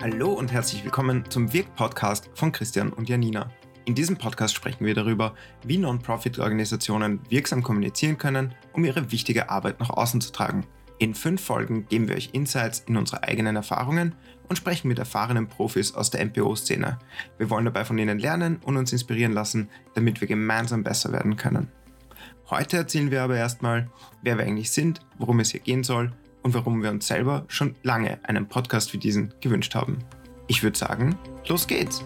Hallo und herzlich willkommen zum Wirk-Podcast von Christian und Janina. In diesem Podcast sprechen wir darüber, wie Non-Profit-Organisationen wirksam kommunizieren können, um ihre wichtige Arbeit nach außen zu tragen. In fünf Folgen geben wir euch Insights in unsere eigenen Erfahrungen und sprechen mit erfahrenen Profis aus der MPO-Szene. Wir wollen dabei von ihnen lernen und uns inspirieren lassen, damit wir gemeinsam besser werden können. Heute erzählen wir aber erstmal, wer wir eigentlich sind, worum es hier gehen soll und warum wir uns selber schon lange einen Podcast wie diesen gewünscht haben. Ich würde sagen, los geht's!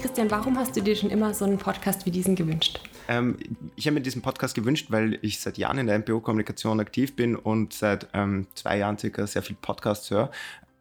Christian, warum hast du dir schon immer so einen Podcast wie diesen gewünscht? Ähm, ich habe mir diesen Podcast gewünscht, weil ich seit Jahren in der MPO-Kommunikation aktiv bin und seit ähm, zwei Jahren circa sehr viel Podcasts höre.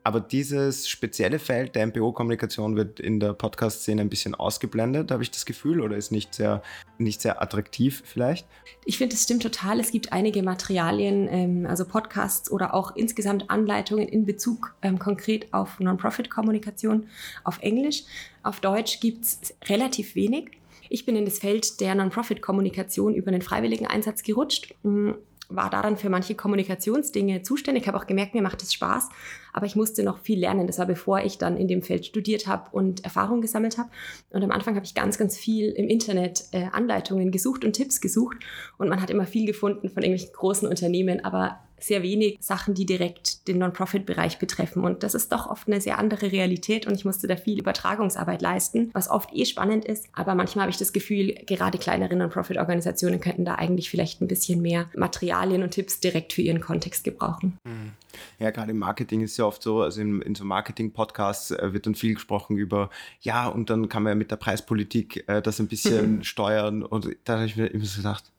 Aber dieses spezielle Feld der MPO-Kommunikation wird in der Podcast-Szene ein bisschen ausgeblendet, habe ich das Gefühl, oder ist nicht sehr, nicht sehr attraktiv vielleicht? Ich finde, es stimmt total. Es gibt einige Materialien, ähm, also Podcasts oder auch insgesamt Anleitungen in Bezug ähm, konkret auf Non-Profit-Kommunikation auf Englisch. Auf Deutsch gibt es relativ wenig. Ich bin in das Feld der Non-Profit-Kommunikation über einen freiwilligen Einsatz gerutscht hm, war daran für manche Kommunikationsdinge zuständig. Ich habe auch gemerkt, mir macht es Spaß, aber ich musste noch viel lernen. Das war bevor ich dann in dem Feld studiert habe und Erfahrung gesammelt habe. Und am Anfang habe ich ganz, ganz viel im Internet äh, Anleitungen gesucht und Tipps gesucht. Und man hat immer viel gefunden von irgendwelchen großen Unternehmen, aber sehr wenig Sachen, die direkt den Non-Profit-Bereich betreffen. Und das ist doch oft eine sehr andere Realität und ich musste da viel Übertragungsarbeit leisten, was oft eh spannend ist. Aber manchmal habe ich das Gefühl, gerade kleinere Non-Profit-Organisationen könnten da eigentlich vielleicht ein bisschen mehr Materialien und Tipps direkt für ihren Kontext gebrauchen. Mhm. Ja, gerade im Marketing ist es ja oft so, also in, in so Marketing-Podcasts äh, wird dann viel gesprochen über, ja, und dann kann man ja mit der Preispolitik äh, das ein bisschen steuern. Und da habe ich mir immer so gedacht,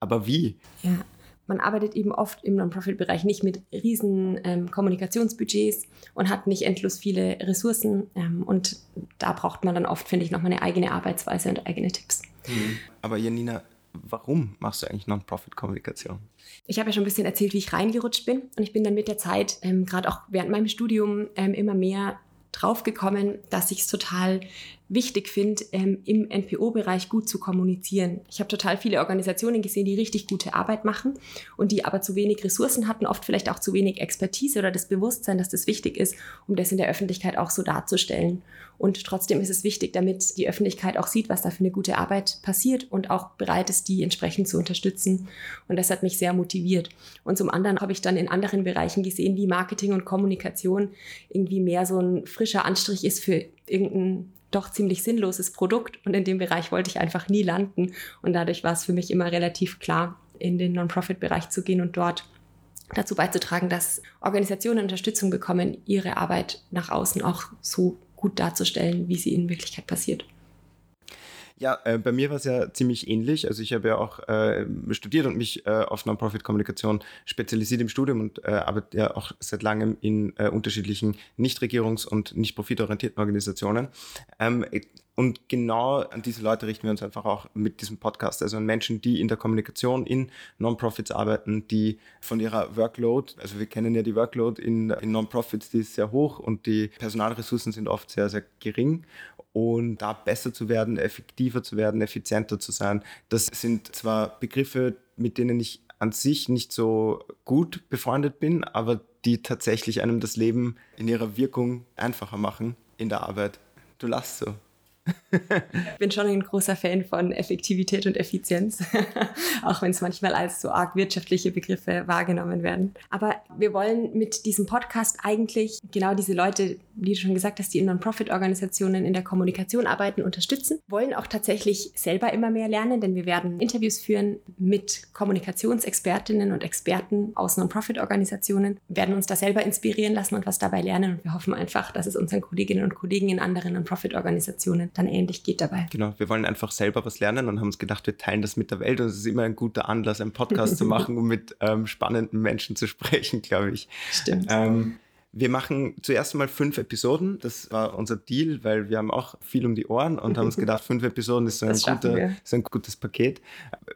aber wie? Ja man arbeitet eben oft im Non-Profit-Bereich nicht mit riesen ähm, Kommunikationsbudgets und hat nicht endlos viele Ressourcen. Ähm, und da braucht man dann oft, finde ich, nochmal eine eigene Arbeitsweise und eigene Tipps. Mhm. Aber Janina, warum machst du eigentlich Non-Profit-Kommunikation? Ich habe ja schon ein bisschen erzählt, wie ich reingerutscht bin. Und ich bin dann mit der Zeit, ähm, gerade auch während meinem Studium, ähm, immer mehr draufgekommen, dass ich es total wichtig finde, ähm, im NPO-Bereich gut zu kommunizieren. Ich habe total viele Organisationen gesehen, die richtig gute Arbeit machen und die aber zu wenig Ressourcen hatten, oft vielleicht auch zu wenig Expertise oder das Bewusstsein, dass das wichtig ist, um das in der Öffentlichkeit auch so darzustellen. Und trotzdem ist es wichtig, damit die Öffentlichkeit auch sieht, was da für eine gute Arbeit passiert und auch bereit ist, die entsprechend zu unterstützen. Und das hat mich sehr motiviert. Und zum anderen habe ich dann in anderen Bereichen gesehen, wie Marketing und Kommunikation irgendwie mehr so ein frischer Anstrich ist für irgendein doch ziemlich sinnloses Produkt und in dem Bereich wollte ich einfach nie landen und dadurch war es für mich immer relativ klar, in den Non-Profit-Bereich zu gehen und dort dazu beizutragen, dass Organisationen Unterstützung bekommen, ihre Arbeit nach außen auch so gut darzustellen, wie sie in Wirklichkeit passiert. Ja, äh, bei mir war es ja ziemlich ähnlich. Also ich habe ja auch äh, studiert und mich äh, auf Non-Profit-Kommunikation spezialisiert im Studium und äh, arbeite ja auch seit langem in äh, unterschiedlichen Nichtregierungs- und nicht profitorientierten Organisationen. Ähm, und genau an diese Leute richten wir uns einfach auch mit diesem Podcast. Also an Menschen, die in der Kommunikation in Non-Profits arbeiten, die von ihrer Workload, also wir kennen ja die Workload in, in Non-Profits, die ist sehr hoch und die Personalressourcen sind oft sehr, sehr gering und da besser zu werden, effektiver zu werden, effizienter zu sein. Das sind zwar Begriffe, mit denen ich an sich nicht so gut befreundet bin, aber die tatsächlich einem das Leben in ihrer Wirkung einfacher machen in der Arbeit. Du lachst so ich bin schon ein großer Fan von Effektivität und Effizienz, auch wenn es manchmal als so arg wirtschaftliche Begriffe wahrgenommen werden. Aber wir wollen mit diesem Podcast eigentlich genau diese Leute, wie du schon gesagt hast, die in Non-Profit-Organisationen in der Kommunikation arbeiten, unterstützen, wollen auch tatsächlich selber immer mehr lernen, denn wir werden Interviews führen mit Kommunikationsexpertinnen und Experten aus Non-Profit-Organisationen, werden uns da selber inspirieren lassen und was dabei lernen. Und wir hoffen einfach, dass es unseren Kolleginnen und Kollegen in anderen Non-Profit-Organisationen dann ähnlich geht dabei. Genau, wir wollen einfach selber was lernen und haben uns gedacht, wir teilen das mit der Welt und es ist immer ein guter Anlass, einen Podcast zu machen, um mit ähm, spannenden Menschen zu sprechen, glaube ich. Stimmt. Ähm, wir machen zuerst mal fünf Episoden. Das war unser Deal, weil wir haben auch viel um die Ohren und haben uns gedacht, fünf Episoden ist so ein, guter, so ein gutes Paket.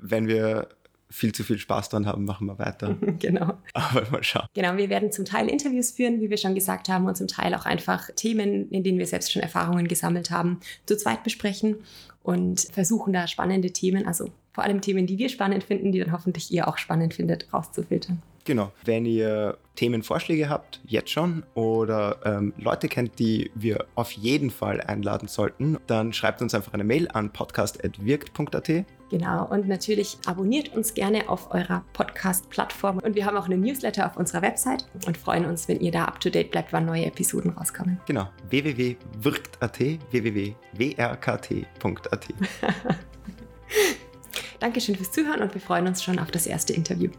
Wenn wir viel zu viel Spaß dran haben, machen wir weiter. genau. Aber mal schauen. Genau, wir werden zum Teil Interviews führen, wie wir schon gesagt haben, und zum Teil auch einfach Themen, in denen wir selbst schon Erfahrungen gesammelt haben, zu zweit besprechen und versuchen da spannende Themen, also vor allem Themen, die wir spannend finden, die dann hoffentlich ihr auch spannend findet, rauszufiltern. Genau. Wenn ihr Themenvorschläge habt, jetzt schon, oder ähm, Leute kennt, die wir auf jeden Fall einladen sollten, dann schreibt uns einfach eine Mail an podcast.wirkt.at. Genau, und natürlich abonniert uns gerne auf eurer Podcast-Plattform. Und wir haben auch einen Newsletter auf unserer Website und freuen uns, wenn ihr da up to date bleibt, wann neue Episoden rauskommen. Genau, www.wirkt.at, www.wrkt.at. Dankeschön fürs Zuhören und wir freuen uns schon auf das erste Interview.